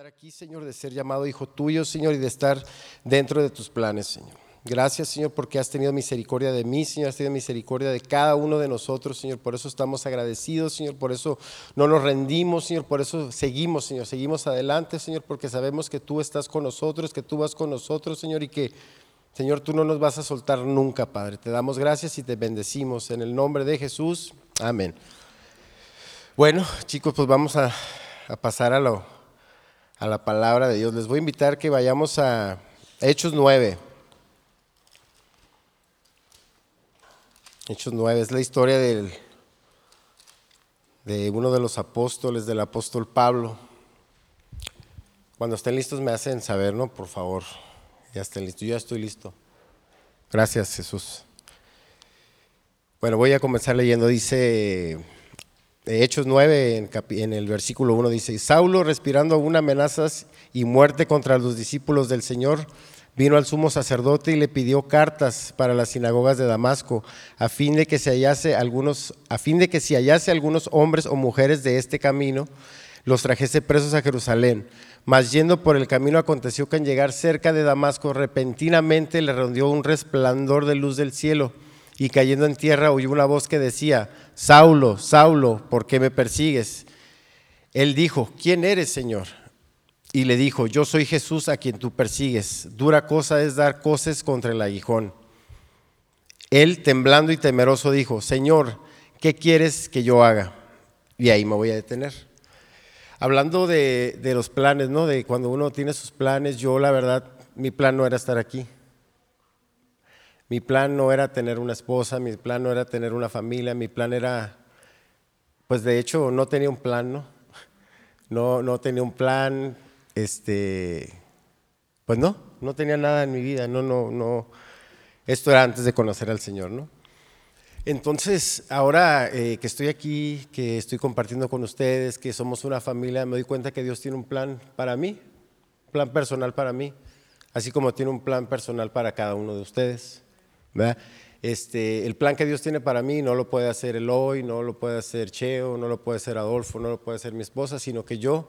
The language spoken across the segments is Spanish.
estar aquí, Señor, de ser llamado hijo tuyo, Señor, y de estar dentro de tus planes, Señor. Gracias, Señor, porque has tenido misericordia de mí, Señor, has tenido misericordia de cada uno de nosotros, Señor. Por eso estamos agradecidos, Señor, por eso no nos rendimos, Señor, por eso seguimos, Señor, seguimos adelante, Señor, porque sabemos que tú estás con nosotros, que tú vas con nosotros, Señor, y que, Señor, tú no nos vas a soltar nunca, Padre. Te damos gracias y te bendecimos en el nombre de Jesús. Amén. Bueno, chicos, pues vamos a, a pasar a, lo, a la palabra de Dios. Les voy a invitar que vayamos a Hechos 9. Hechos 9 es la historia del, de uno de los apóstoles, del apóstol Pablo. Cuando estén listos me hacen saber, ¿no? Por favor, ya estén listos. Yo ya estoy listo. Gracias, Jesús. Bueno, voy a comenzar leyendo. Dice Hechos 9, en, el versículo 1, dice, Saulo, respirando aún amenazas y muerte contra los discípulos del Señor, vino al sumo sacerdote y le pidió cartas para las sinagogas de Damasco, a fin de que se hallase algunos, a fin de que si hallase algunos hombres o mujeres de este camino, los trajese presos a Jerusalén. Mas yendo por el camino aconteció que en llegar cerca de Damasco repentinamente le rondió un resplandor de luz del cielo y cayendo en tierra oyó una voz que decía, Saulo, Saulo, ¿por qué me persigues? Él dijo, ¿quién eres, Señor? Y le dijo, yo soy Jesús a quien tú persigues. Dura cosa es dar coces contra el aguijón. Él, temblando y temeroso, dijo, Señor, ¿qué quieres que yo haga? Y ahí me voy a detener. Hablando de, de los planes, ¿no? De cuando uno tiene sus planes, yo la verdad, mi plan no era estar aquí. Mi plan no era tener una esposa, mi plan no era tener una familia, mi plan era, pues de hecho no tenía un plan, ¿no? No, no tenía un plan, este, pues no, no tenía nada en mi vida, no, no, no. Esto era antes de conocer al Señor, ¿no? Entonces, ahora eh, que estoy aquí, que estoy compartiendo con ustedes, que somos una familia, me doy cuenta que Dios tiene un plan para mí, un plan personal para mí, así como tiene un plan personal para cada uno de ustedes. Este, el plan que Dios tiene para mí no lo puede hacer Eloy, no lo puede hacer Cheo, no lo puede hacer Adolfo, no lo puede hacer mi esposa, sino que yo,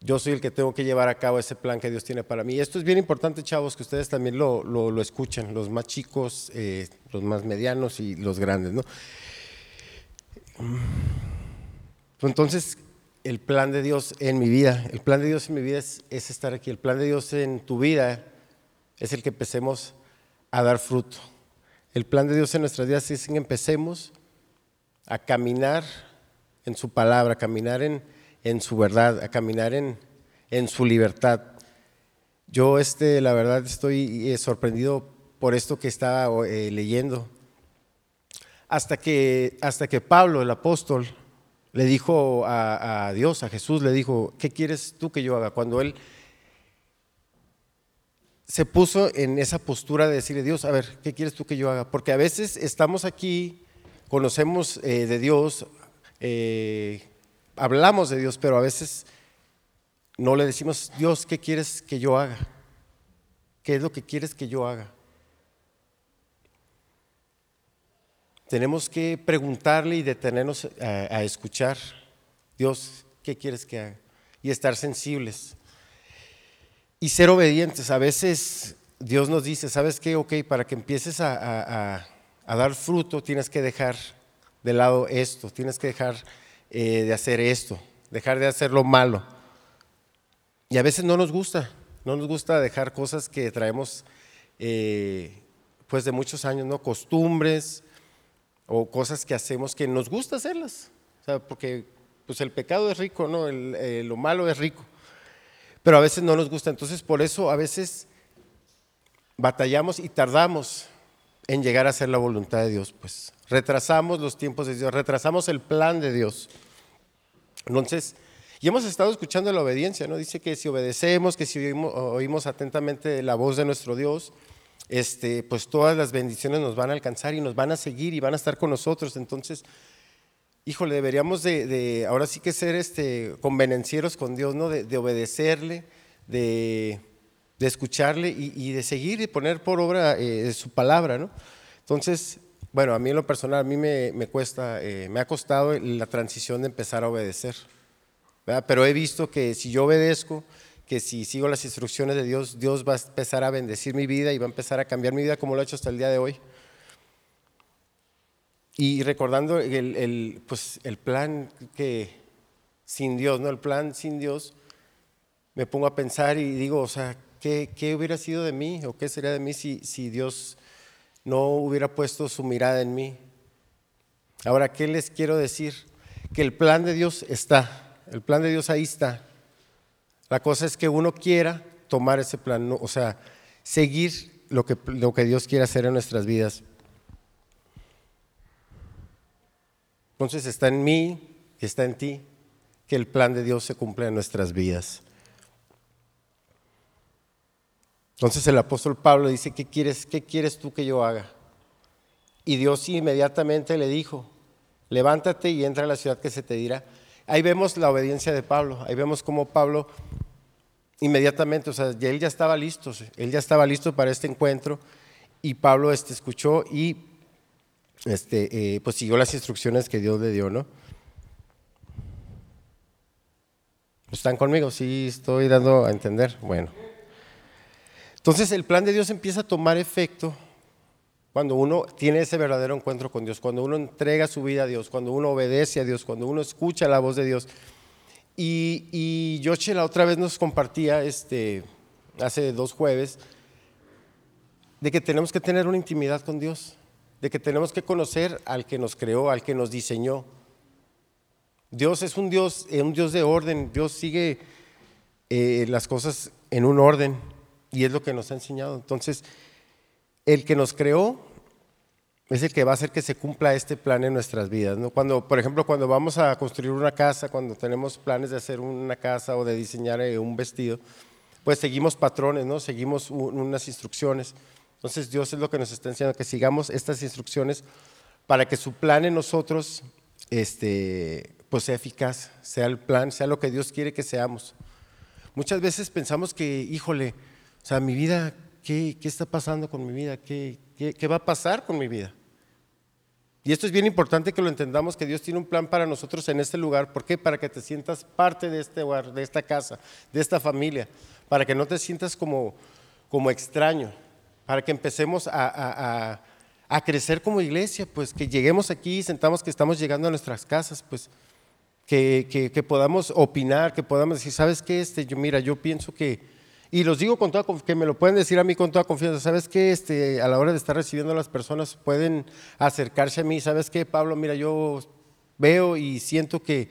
yo soy el que tengo que llevar a cabo ese plan que Dios tiene para mí. Y esto es bien importante, chavos, que ustedes también lo, lo, escuchen, los más chicos, eh, los más medianos y los grandes. Entonces, el plan de Dios en mi vida, el plan de Dios en mi vida es, es estar aquí, el plan de Dios en tu vida es el que empecemos a dar fruto. El plan de Dios en nuestras vidas es que empecemos a caminar en su palabra, a caminar en, en su verdad, a caminar en, en su libertad. Yo, este, la verdad, estoy eh, sorprendido por esto que estaba eh, leyendo. Hasta que, hasta que Pablo, el apóstol, le dijo a, a Dios, a Jesús, le dijo, ¿qué quieres tú que yo haga? Cuando él se puso en esa postura de decirle, Dios, a ver, ¿qué quieres tú que yo haga? Porque a veces estamos aquí, conocemos eh, de Dios, eh, hablamos de Dios, pero a veces no le decimos, Dios, ¿qué quieres que yo haga? ¿Qué es lo que quieres que yo haga? Tenemos que preguntarle y detenernos a, a escuchar, Dios, ¿qué quieres que haga? Y estar sensibles y ser obedientes. A veces Dios nos dice, ¿sabes qué? Ok, para que empieces a, a, a dar fruto tienes que dejar de lado esto, tienes que dejar eh, de hacer esto, dejar de hacer lo malo. Y a veces no nos gusta, no nos gusta dejar cosas que traemos eh, pues de muchos años, ¿no? Costumbres o cosas que hacemos que nos gusta hacerlas, porque pues el pecado es rico, ¿no? El, eh, lo malo es rico pero a veces no nos gusta. Entonces, por eso a veces batallamos y tardamos en llegar a hacer la voluntad de Dios, pues retrasamos los tiempos de Dios, retrasamos el plan de Dios. Entonces, y hemos estado escuchando la obediencia, ¿no? Dice que si obedecemos, que si oímos, oímos atentamente la voz de nuestro Dios, este, pues todas las bendiciones nos van a alcanzar y nos van a seguir y van a estar con nosotros. Entonces, híjole, deberíamos de, ahora sí que ser este, convenencieros con Dios, ¿no? De, obedecerle, de, escucharle y, de seguir y poner por obra eh, su palabra, ¿no? Entonces, bueno, a mí en lo personal, a mí me, cuesta, eh, me ha costado la transición de empezar a obedecer. Pero he visto que si yo obedezco, que si sigo las instrucciones de Dios, Dios va a empezar a bendecir mi vida y va a empezar a cambiar mi vida como lo ha hecho hasta el día de hoy. Y recordando el, pues, el plan que sin Dios, ¿no? El plan sin Dios, me pongo a pensar y digo, o sea, ¿qué, qué hubiera sido de mí o qué sería de mí si, si Dios no hubiera puesto su mirada en mí? Ahora, ¿qué les quiero decir? Que el plan de Dios está, el plan de Dios ahí está. La cosa es que uno quiera tomar ese plan, o sea, seguir lo que, lo que Dios quiere hacer en nuestras vidas. Entonces está en mí está en ti que el plan de Dios se cumpla en nuestras vidas. Entonces el apóstol Pablo dice, ¿qué quieres, qué quieres tú que yo haga? Y Dios inmediatamente le dijo, levántate y entra a la ciudad que se te dirá. Ahí vemos la obediencia de Pablo, ahí vemos cómo Pablo inmediatamente, o sea, él ya estaba listo, él ya estaba listo para este encuentro y Pablo este, escuchó y este, eh, pues siguió las instrucciones que Dios le dio, ¿no? ¿Están conmigo? Sí, estoy dando a entender. Bueno. Entonces el plan de Dios empieza a tomar efecto cuando uno tiene ese verdadero encuentro con Dios, cuando uno entrega su vida a Dios, cuando uno obedece a Dios, cuando uno escucha la voz de Dios. Y, y Yoche la otra vez nos compartía, este, hace dos jueves, de que tenemos que tener una intimidad con Dios de que tenemos que conocer al que nos creó, al que nos diseñó. Dios es un Dios, eh, un Dios de orden, Dios sigue eh, las cosas en un orden y es lo que nos ha enseñado. Entonces, el que nos creó es el que va a hacer que se cumpla este plan en nuestras vidas. ¿no? Cuando, por ejemplo, cuando vamos a construir una casa, cuando tenemos planes de hacer una casa o de diseñar eh, un vestido, pues seguimos patrones, ¿no? seguimos unas instrucciones. Entonces Dios es lo que nos está enseñando, que sigamos estas instrucciones para que su plan en nosotros este, pues sea eficaz, sea el plan, sea lo que Dios quiere que seamos. Muchas veces pensamos que, híjole, o sea, mi vida, ¿qué, qué está pasando con mi vida? ¿Qué, ¿Qué, qué, va a pasar con mi vida? Y esto es bien importante que lo entendamos, que Dios tiene un plan para nosotros en este lugar. ¿Por qué? Para que te sientas parte de este hogar, de esta casa, de esta familia, para que no te sientas como, como extraño para que empecemos a, crecer como iglesia, pues que lleguemos aquí y sentamos que estamos llegando a nuestras casas, pues que, podamos opinar, que podamos decir, ¿sabes qué? Este, yo, mira, yo pienso que, y los digo con toda que me lo pueden decir a mí con toda confianza, ¿sabes qué? Este, a la hora de estar recibiendo a las personas pueden acercarse a mí, ¿sabes qué, Pablo? Mira, yo veo y siento que,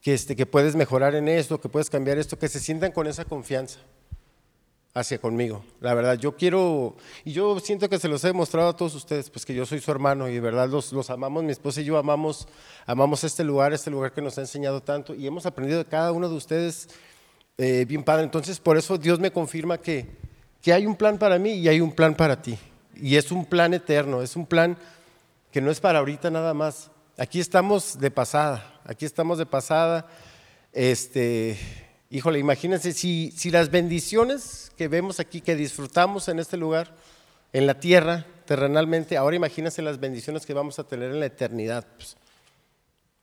que, este, que puedes mejorar en esto, que puedes cambiar esto, que se sientan con esa confianza hacia conmigo. La verdad, yo quiero, y yo siento que se los he demostrado a todos ustedes, pues que yo soy su hermano y de verdad los, los amamos, mi esposa y yo amamos, amamos este lugar, este lugar que nos ha enseñado tanto y hemos aprendido de cada uno de ustedes eh, bien padre. Entonces, por eso Dios me confirma que, que hay un plan para mí y hay un plan para ti. Y es un plan eterno, es un plan que no es para ahorita nada más. Aquí estamos de pasada, aquí estamos de pasada. Este, Híjole, imagínense si, las bendiciones que vemos aquí, que disfrutamos en este lugar, en la tierra, terrenalmente, ahora imagínense las bendiciones que vamos a tener en la eternidad.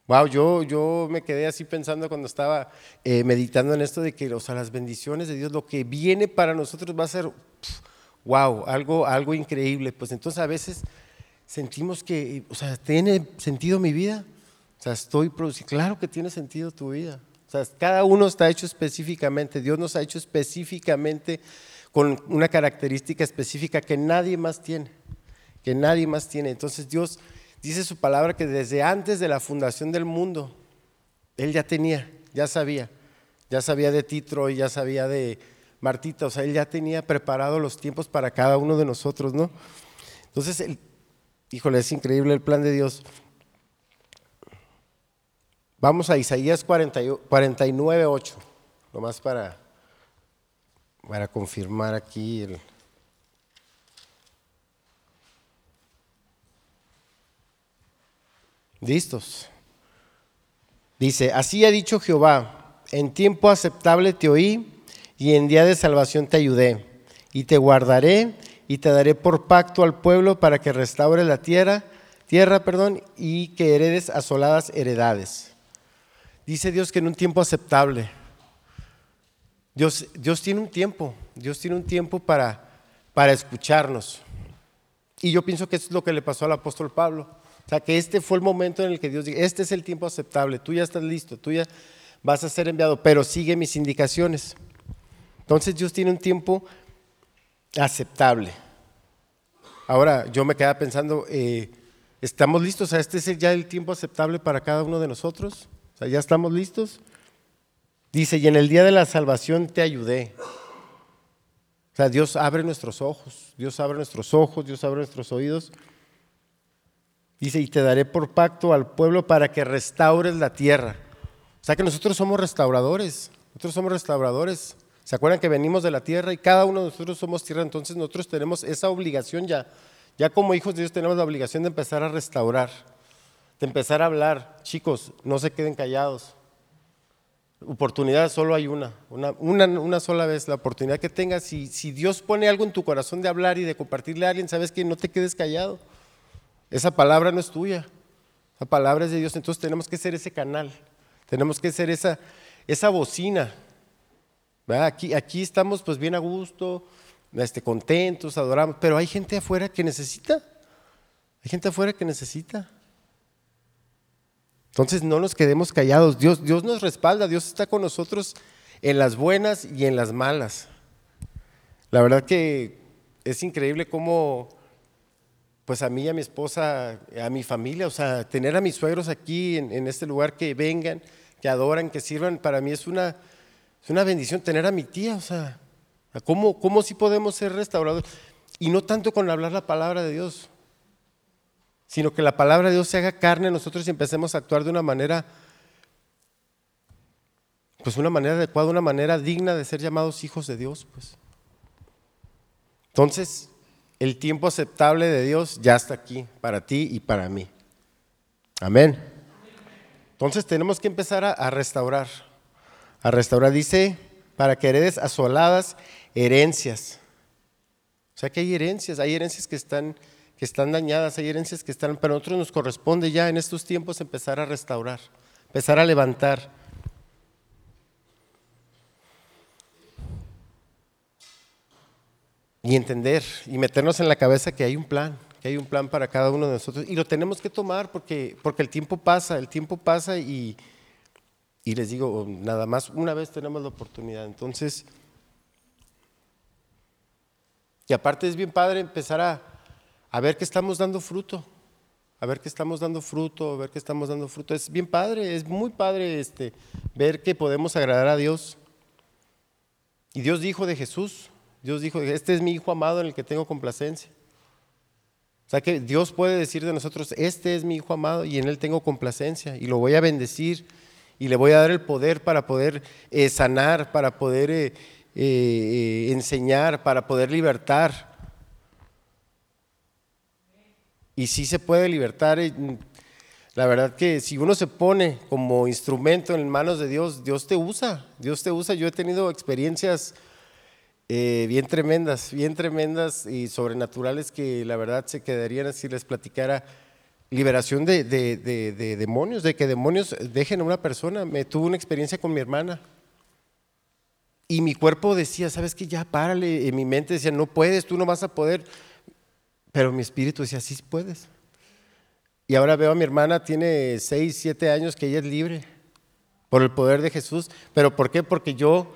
wow, pues. yo, yo me quedé así pensando cuando estaba eh, meditando en esto de que o sea, las bendiciones de Dios, lo que viene para nosotros va a ser, wow, algo, algo increíble. Pues entonces a veces sentimos que, o sea, ¿tiene sentido mi vida? O sea, estoy produciendo, claro que tiene sentido tu vida. O sea, cada uno está hecho específicamente, Dios nos ha hecho específicamente con una característica específica que nadie más tiene, que nadie más tiene. Entonces Dios dice su palabra que desde antes de la fundación del mundo, Él ya tenía, ya sabía, ya sabía de Titro y ya sabía de Martita, o sea, Él ya tenía preparado los tiempos para cada uno de nosotros, ¿no? Entonces, híjole, es increíble el plan de Dios. Vamos a Isaías 49, 8, nomás para, para confirmar aquí el... ¿Listos? Dice, así ha dicho Jehová, en tiempo aceptable te oí y en día de salvación te ayudé, y te guardaré y te daré por pacto al pueblo para que restaure la tierra, tierra, perdón, y que heredes asoladas heredades. Dice Dios que en un tiempo aceptable. Dios, Dios tiene un tiempo, Dios tiene un tiempo para, para escucharnos. Y yo pienso que es lo que le pasó al apóstol Pablo. O sea, que este fue el momento en el que Dios dijo, este es el tiempo aceptable, tú ya estás listo, tú ya vas a ser enviado, pero sigue mis indicaciones. Entonces Dios tiene un tiempo aceptable. Ahora yo me quedaba pensando, eh, ¿estamos listos? O sea, este es ya el tiempo aceptable para cada uno de nosotros. Sea, ¿ya estamos listos? Dice, y en el día de la salvación te ayudé. O sea, Dios abre nuestros ojos, Dios abre nuestros ojos, Dios abre nuestros oídos. Dice, y te daré por pacto al pueblo para que restaures la tierra. O sea que nosotros somos restauradores, nosotros somos restauradores. ¿Se acuerdan que venimos de la tierra y cada uno de nosotros somos tierra? Entonces nosotros tenemos esa obligación ya. Ya como hijos de Dios tenemos la obligación de empezar a restaurar, de empezar a hablar. Chicos, no se queden callados. Oportunidad solo hay una, una, una, sola vez. La oportunidad que tengas, si, si Dios pone algo en tu corazón de hablar y de compartirle a alguien, sabes que no te quedes callado. Esa palabra no es tuya, la palabra es de Dios. Entonces tenemos que ser ese canal, tenemos que ser esa, esa bocina Aquí, aquí estamos pues bien a gusto, este, contentos, adoramos, pero hay gente afuera que necesita. Hay gente afuera que necesita. Entonces no nos quedemos callados. Dios, Dios nos respalda, Dios está con nosotros en las buenas y en las malas. La verdad que es increíble cómo, pues a mí, a mi esposa, a mi familia, o sea, tener a mis suegros aquí en, este lugar que vengan, que adoran, que sirvan, para mí es una, es una bendición tener a mi tía, o sea, ¿cómo, cómo sí podemos ser restaurados? Y no tanto con hablar la palabra de Dios, sino que la palabra de Dios se haga carne nosotros y empecemos a actuar de una manera, pues una manera adecuada, una manera digna de ser llamados hijos de Dios, pues. Entonces, el tiempo aceptable de Dios ya está aquí, para ti y para mí. Amén. Entonces tenemos que empezar a restaurar a restaurar. Dice, para que heredes asoladas herencias. O sea que hay herencias, hay herencias que están, que están dañadas, hay herencias que están, pero a nosotros nos corresponde ya en estos tiempos empezar a restaurar, empezar a levantar. Y entender y meternos en la cabeza que hay un plan, que hay un plan para cada uno de nosotros. Y lo tenemos que tomar porque, porque el tiempo pasa, el tiempo pasa y, y les digo, nada más, una vez tenemos la oportunidad. Entonces, y aparte es bien padre empezar a, a ver que estamos dando fruto, a ver que estamos dando fruto, a ver que estamos dando fruto. Es bien padre, es muy padre este, ver que podemos agradar a Dios. Y Dios dijo de Jesús, Dios dijo, este es mi Hijo amado en el que tengo complacencia. O sea que Dios puede decir de nosotros, este es mi Hijo amado y en él tengo complacencia y lo voy a bendecir y le voy a dar el poder para poder eh, sanar, para poder eh, eh, enseñar, para poder libertar. Y sí se puede libertar. La verdad que si uno se pone como instrumento en manos de Dios, Dios te usa, Dios te usa. Yo he tenido experiencias bien tremendas, bien tremendas y sobrenaturales que la verdad se quedarían así les platicara liberación de, demonios, de que demonios dejen a una persona. Me tuve una experiencia con mi hermana. Y mi cuerpo decía, ¿sabes qué? Ya párale. En mi mente decía, no puedes, tú no vas a poder. Pero mi espíritu decía, sí puedes. Y ahora veo a mi hermana, tiene 6, 7 años, que ella es libre por el poder de Jesús. ¿Pero por qué? Porque yo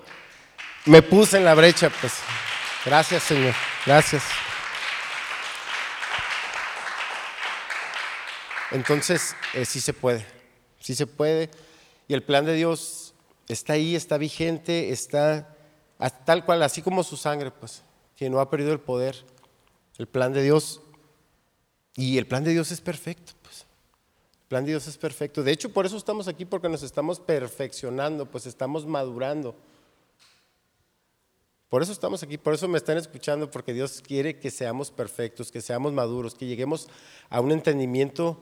me puse en la brecha. Pues gracias, Señor. Gracias. Entonces, eh, sí se puede, sí se puede. Y el plan de Dios está ahí, está vigente, está tal cual, así como su sangre, pues, que no ha perdido el poder. El plan de Dios, y el plan de Dios es perfecto, pues. El plan de Dios es perfecto. De hecho, por eso estamos aquí, porque nos estamos perfeccionando, pues estamos madurando. Por eso estamos aquí, por eso me están escuchando, porque Dios quiere que seamos perfectos, que seamos maduros, que lleguemos a un entendimiento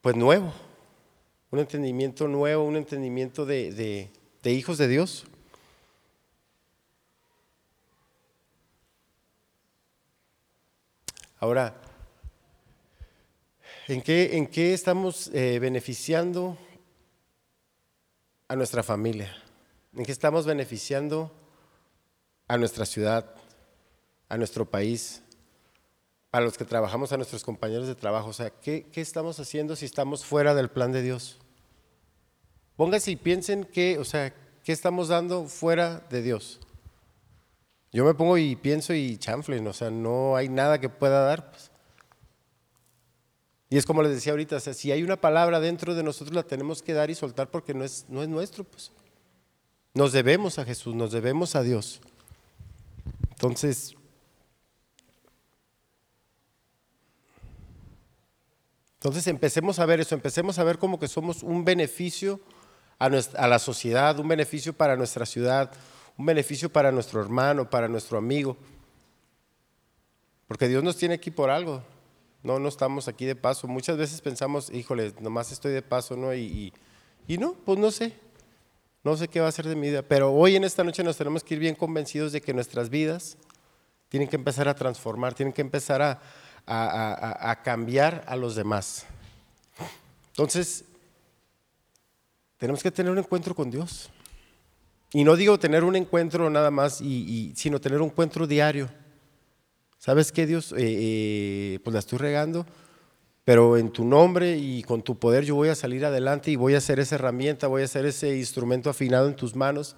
pues nuevo, un entendimiento nuevo, un entendimiento de, hijos de Dios. Ahora, ¿en qué, en qué estamos eh, beneficiando a nuestra familia? ¿En qué estamos beneficiando a nuestra ciudad, a nuestro país, a los que trabajamos, a nuestros compañeros de trabajo? O sea, ¿qué, qué estamos haciendo si estamos fuera del plan de Dios? Pónganse y piensen o sea, ¿qué estamos dando fuera de Dios? Yo me pongo y pienso y chanflen, o sea, no hay nada que pueda dar. Pues. Y es como les decía ahorita, o sea, si hay una palabra dentro de nosotros la tenemos que dar y soltar porque no es, no es nuestro, pues. Nos debemos a Jesús, nos debemos a Dios. Entonces, entonces empecemos a ver eso, empecemos a ver como que somos un beneficio a, a la sociedad, un beneficio para nuestra ciudad, un beneficio para nuestro hermano, para nuestro amigo. Porque Dios nos tiene aquí por algo. No, no estamos aquí de paso. Muchas veces pensamos, híjole, nomás estoy de paso, ¿no? Y, y, no, pues no sé. No sé qué va a ser de mi vida, pero hoy en esta noche nos tenemos que ir bien convencidos de que nuestras vidas tienen que empezar a transformar, tienen que empezar a, a, cambiar a los demás. Entonces, tenemos que tener un encuentro con Dios. Y no digo tener un encuentro nada más, y, sino tener un encuentro diario. ¿Sabes qué, Dios? Eh, eh, pues la estoy regando pero en tu nombre y con tu poder yo voy a salir adelante y voy a ser esa herramienta, voy a ser ese instrumento afinado en tus manos.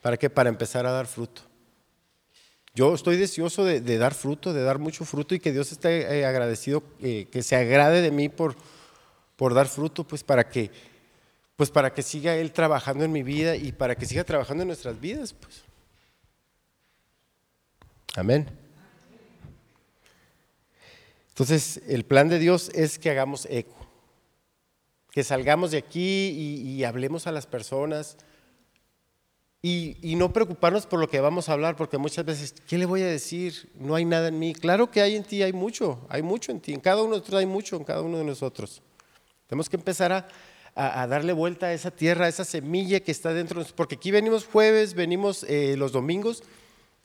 ¿Para qué? Para empezar a dar fruto. Yo estoy deseoso de, dar fruto, de dar mucho fruto y que Dios esté eh, agradecido, eh, que se agrade de mí por, por dar fruto, pues para que, pues para que siga Él trabajando en mi vida y para que siga trabajando en nuestras vidas. Pues. Amén. Entonces, el plan de Dios es que hagamos eco, que salgamos de aquí y, hablemos a las personas y, no preocuparnos por lo que vamos a hablar, porque muchas veces, ¿qué le voy a decir? No hay nada en mí. Claro que hay en ti, hay mucho, hay mucho en ti, en cada uno de nosotros hay mucho, en cada uno de nosotros. Tenemos que empezar a, darle vuelta a esa tierra, a esa semilla que está dentro de nosotros, porque aquí venimos jueves, venimos eh, los domingos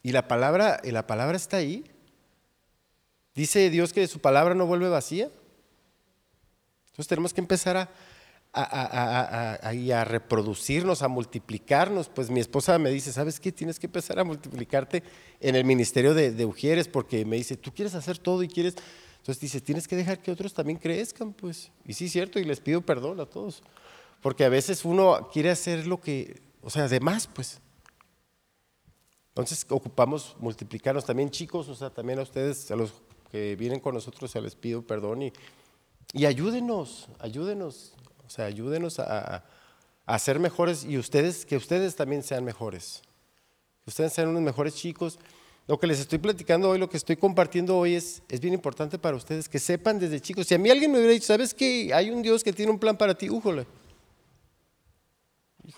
y la palabra, la palabra está ahí. Dice Dios que su palabra no vuelve vacía. Entonces tenemos que empezar a, a, reproducirnos, a multiplicarnos. Pues mi esposa me dice, ¿sabes qué? Tienes que empezar a multiplicarte en el ministerio de, de Ujieres porque me dice, tú quieres hacer todo y quieres... Entonces dice, tienes que dejar que otros también crezcan, pues. Y sí, cierto, y les pido perdón a todos. Porque a veces uno quiere hacer lo que, o sea, de más, pues. Entonces ocupamos multiplicarnos también chicos, o sea, también a ustedes, a los que vienen con nosotros, les pido perdón y, y ayúdenos, ayúdenos, o sea, ayúdenos a, a, ser mejores y ustedes, que ustedes también sean mejores, que ustedes sean unos mejores chicos. Lo que les estoy platicando hoy, lo que estoy compartiendo hoy es, es bien importante para ustedes, que sepan desde chicos. Si a mí alguien me hubiera dicho, ¿sabes que hay un Dios que tiene un plan para ti? Újole.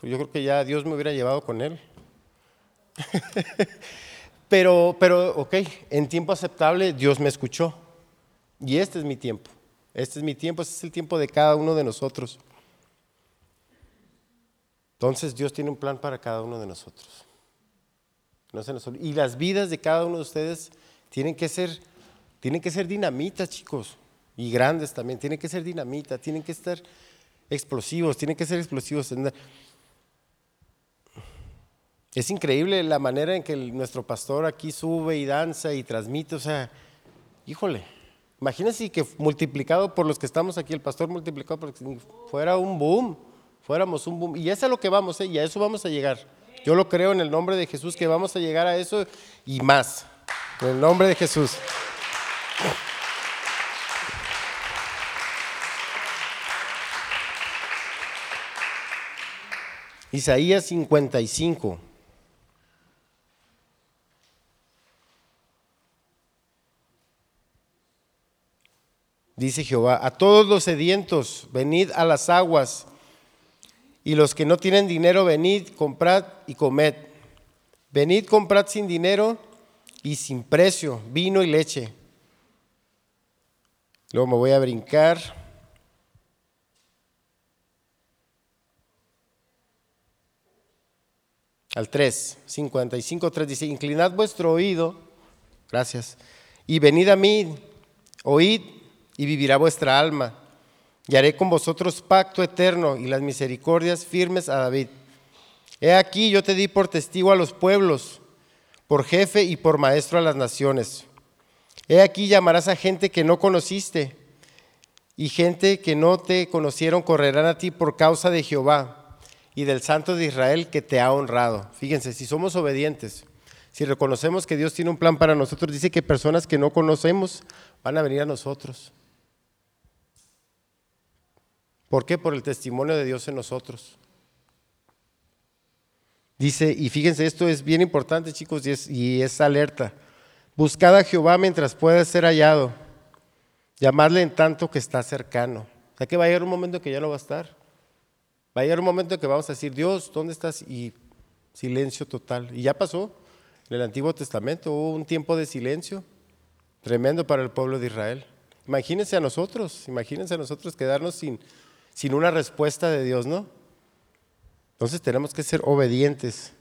Yo creo que ya Dios me hubiera llevado con él. Pero, pero, ok, en tiempo aceptable Dios me escuchó. Y este es mi tiempo. Este es mi tiempo, este es el tiempo de cada uno de nosotros. Entonces Dios tiene un plan para cada uno de nosotros. No y las vidas de cada uno de ustedes tienen que ser, tienen que ser dinamitas, chicos. Y grandes también. Tienen que ser dinamita, tienen que estar explosivos, tienen que ser explosivos. Es increíble la manera en que nuestro pastor aquí sube y danza y transmite, o sea, híjole, imagínense que multiplicado por los que estamos aquí, el pastor multiplicado por fuera un boom, fuéramos un boom, y es a lo que vamos, ¿eh? y a eso vamos a llegar. Yo lo creo en el nombre de Jesús que vamos a llegar a eso y más, en el nombre de Jesús. Isaías 55. Dice Jehová, a todos los sedientos, venid a las aguas, y los que no tienen dinero, venid, comprad y comed. Venid, comprad sin dinero y sin precio, vino y leche. Luego me voy a brincar. Al 3, 55, 3 dice, inclinad vuestro oído, gracias, y venid a mí, oíd y vivirá vuestra alma. Y haré con vosotros pacto eterno y las misericordias firmes a David. He aquí yo te di por testigo a los pueblos, por jefe y por maestro a las naciones. He aquí llamarás a gente que no conociste, y gente que no te conocieron correrán a ti por causa de Jehová y del Santo de Israel que te ha honrado. Fíjense, si somos obedientes, si reconocemos que Dios tiene un plan para nosotros, dice que personas que no conocemos van a venir a nosotros. ¿Por qué? Por el testimonio de Dios en nosotros. Dice, y fíjense, esto es bien importante, chicos, y es, alerta. Buscad a Jehová mientras pueda ser hallado. Llamadle en tanto que está cercano. O sea que va a llegar un momento que ya no va a estar. Va a llegar un momento que vamos a decir, Dios, ¿dónde estás? Y silencio total. Y ya pasó. En el Antiguo Testamento hubo un tiempo de silencio tremendo para el pueblo de Israel. Imagínense a nosotros, imagínense a nosotros quedarnos sin, sin una respuesta de Dios, ¿no? Entonces tenemos que ser obedientes.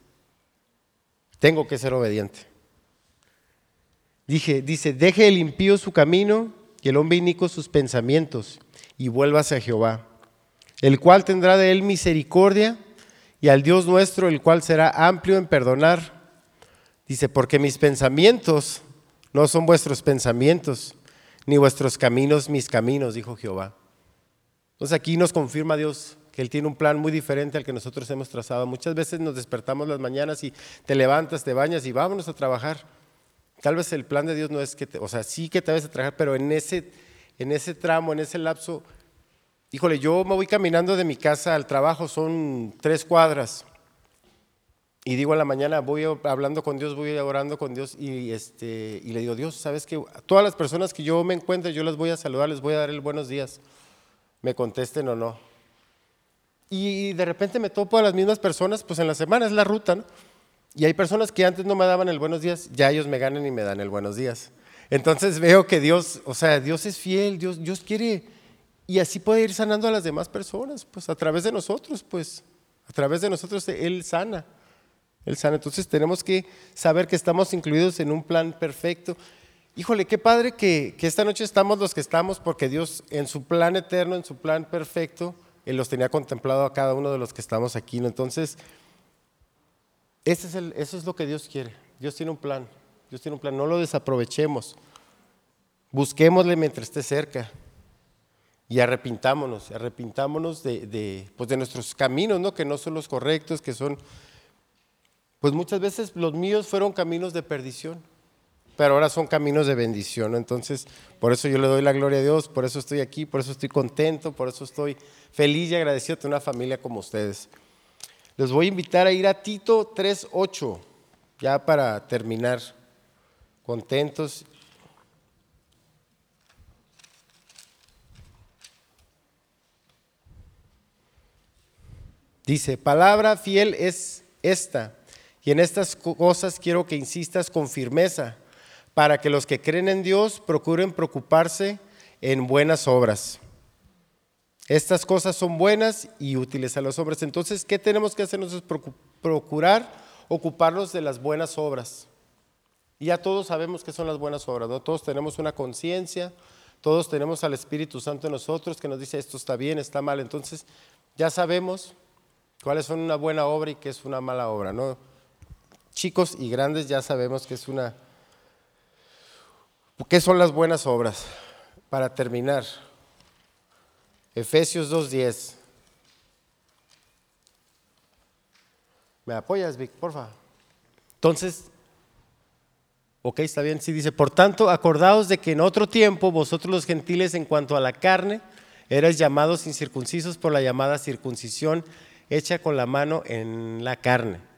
Tengo que ser obediente. Dije, dice, deje el impío su camino y el hombre inico sus pensamientos y vuélvase a Jehová, el cual tendrá de él misericordia y al Dios nuestro, el cual será amplio en perdonar. Dice, porque mis pensamientos no son vuestros pensamientos, ni vuestros caminos mis caminos, dijo Jehová. Entonces aquí nos confirma Dios que Él tiene un plan muy diferente al que nosotros hemos trazado. Muchas veces nos despertamos las mañanas y te levantas, te bañas y vámonos a trabajar. Tal vez el plan de Dios no es que, te, o sea, sí que te vayas a trabajar, pero en ese, en ese tramo, en ese lapso, híjole, yo me voy caminando de mi casa al trabajo, son tres cuadras. Y digo en la mañana, voy hablando con Dios, voy orando con Dios y, este, y le digo, Dios, ¿sabes que Todas las personas que yo me encuentre, yo las voy a saludar, les voy a dar el buenos días me contesten o no. Y de repente me topo a las mismas personas, pues en la semana es la ruta, ¿no? Y hay personas que antes no me daban el buenos días, ya ellos me ganan y me dan el buenos días. Entonces veo que Dios, o sea, Dios es fiel, Dios, Dios quiere, y así puede ir sanando a las demás personas, pues a través de nosotros, pues a través de nosotros Él sana, Él sana. Entonces tenemos que saber que estamos incluidos en un plan perfecto. Híjole, qué padre que, esta noche estamos los que estamos porque Dios en su plan eterno, en su plan perfecto, Él los tenía contemplado a cada uno de los que estamos aquí. ¿no? Entonces, eso es lo que Dios quiere. Dios tiene un plan. Dios tiene un plan. No lo desaprovechemos. Busquémosle mientras esté cerca. Y arrepintámonos, arrepintámonos de, de, pues de nuestros caminos, ¿no? que no son los correctos, que son, pues muchas veces los míos fueron caminos de perdición pero ahora son caminos de bendición. Entonces, por eso yo le doy la gloria a Dios, por eso estoy aquí, por eso estoy contento, por eso estoy feliz y agradecido de una familia como ustedes. Les voy a invitar a ir a Tito 3.8, ya para terminar, contentos. Dice, palabra fiel es esta, y en estas cosas quiero que insistas con firmeza para que los que creen en Dios procuren preocuparse en buenas obras. Estas cosas son buenas y útiles a los hombres. Entonces, ¿qué tenemos que hacer nosotros? Procurar ocuparnos de las buenas obras. Y ya todos sabemos qué son las buenas obras, ¿no? Todos tenemos una conciencia, todos tenemos al Espíritu Santo en nosotros que nos dice esto está bien, está mal. Entonces, ya sabemos cuáles son una buena obra y qué es una mala obra, ¿no? Chicos y grandes ya sabemos que es una ¿Qué son las buenas obras? Para terminar, Efesios 2.10. ¿Me apoyas, Vic, porfa? Entonces, ok, está bien, sí dice, por tanto, acordaos de que en otro tiempo vosotros los gentiles en cuanto a la carne, erais llamados incircuncisos por la llamada circuncisión hecha con la mano en la carne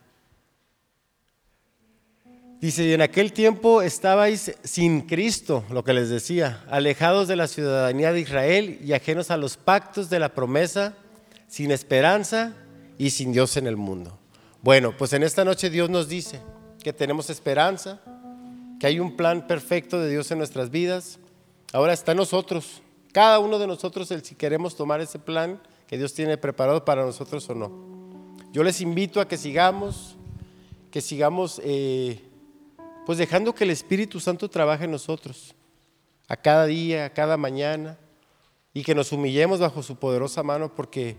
Dice, y en aquel tiempo estabais sin Cristo, lo que les decía, alejados de la ciudadanía de Israel y ajenos a los pactos de la promesa, sin esperanza y sin Dios en el mundo. Bueno, pues en esta noche Dios nos dice que tenemos esperanza, que hay un plan perfecto de Dios en nuestras vidas. Ahora está en nosotros, cada uno de nosotros, el si queremos tomar ese plan que Dios tiene preparado para nosotros o no. Yo les invito a que sigamos, que sigamos... Eh, pues dejando que el Espíritu Santo trabaje en nosotros, a cada día, a cada mañana, y que nos humillemos bajo su poderosa mano, porque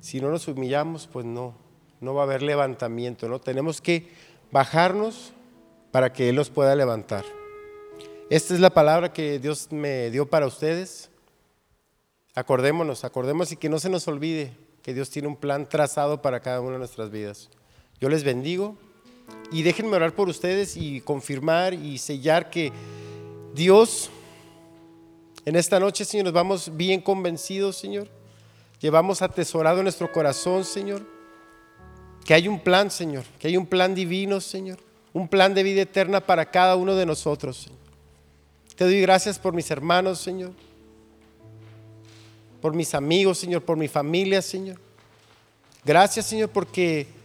si no nos humillamos, pues no, no va a haber levantamiento, ¿no? Tenemos que bajarnos para que Él nos pueda levantar. Esta es la palabra que Dios me dio para ustedes. Acordémonos, acordémonos y que no se nos olvide que Dios tiene un plan trazado para cada una de nuestras vidas. Yo les bendigo y déjenme orar por ustedes y confirmar y sellar que Dios, en esta noche, Señor, nos vamos bien convencidos, Señor. Llevamos atesorado nuestro corazón, Señor, que hay un plan, Señor, que hay un plan divino, Señor, un plan de vida eterna para cada uno de nosotros, Señor. Te doy gracias por mis hermanos, Señor, por mis amigos, Señor, por mi familia, Señor. Gracias, Señor, porque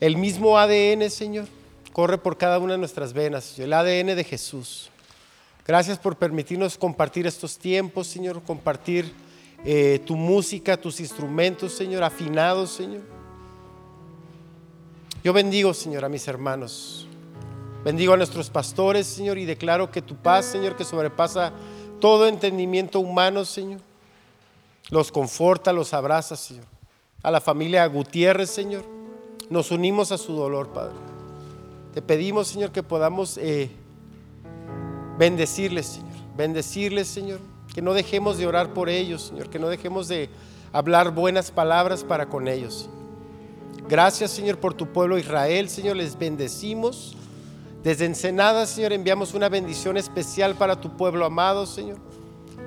el mismo ADN, Señor, corre por cada una de nuestras venas, el ADN de Jesús. Gracias por permitirnos compartir estos tiempos, Señor, compartir eh, tu música, tus instrumentos, Señor, afinados, Señor. Yo bendigo, Señor, a mis hermanos. Bendigo a nuestros pastores, Señor, y declaro que tu paz, Señor, que sobrepasa todo entendimiento humano, Señor, los conforta, los abraza, Señor. A la familia Gutiérrez, Señor, nos unimos a su dolor, Padre. Te pedimos, Señor, que podamos eh, bendecirles, Señor. Bendecirles, Señor que no dejemos de orar por ellos, Señor, que no dejemos de hablar buenas palabras para con ellos. Gracias, Señor, por tu pueblo Israel, Señor, les bendecimos. Desde Ensenada, Señor, enviamos una bendición especial para tu pueblo amado, Señor.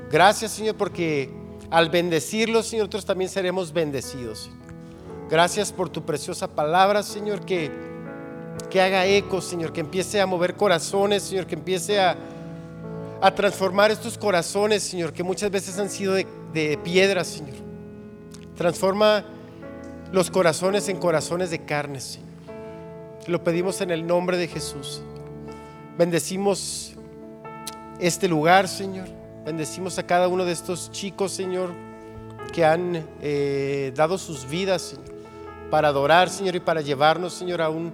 Gracias, Señor, porque al bendecirlos, Señor, nosotros también seremos bendecidos. Gracias por tu preciosa palabra, Señor, que, que haga eco, Señor, que empiece a mover corazones, Señor, que empiece a, a transformar estos corazones, Señor, que muchas veces han sido de, piedra, Señor. Transforma los corazones en corazones de carne, Señor. Lo pedimos en el nombre de Jesús. Bendecimos este lugar, Señor. Bendecimos a cada uno de estos chicos, Señor, que han eh, dado sus vidas, Señor, para adorar, Señor, y para llevarnos, Señor, a un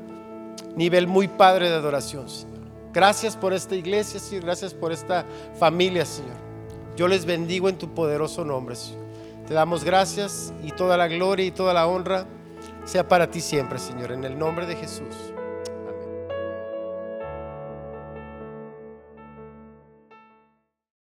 nivel muy padre de adoración, Señor. Gracias por esta iglesia, Señor. Gracias por esta familia, Señor. Yo les bendigo en tu poderoso nombre, Señor. Te damos gracias y toda la gloria y toda la honra sea para ti siempre, Señor, en el nombre de Jesús.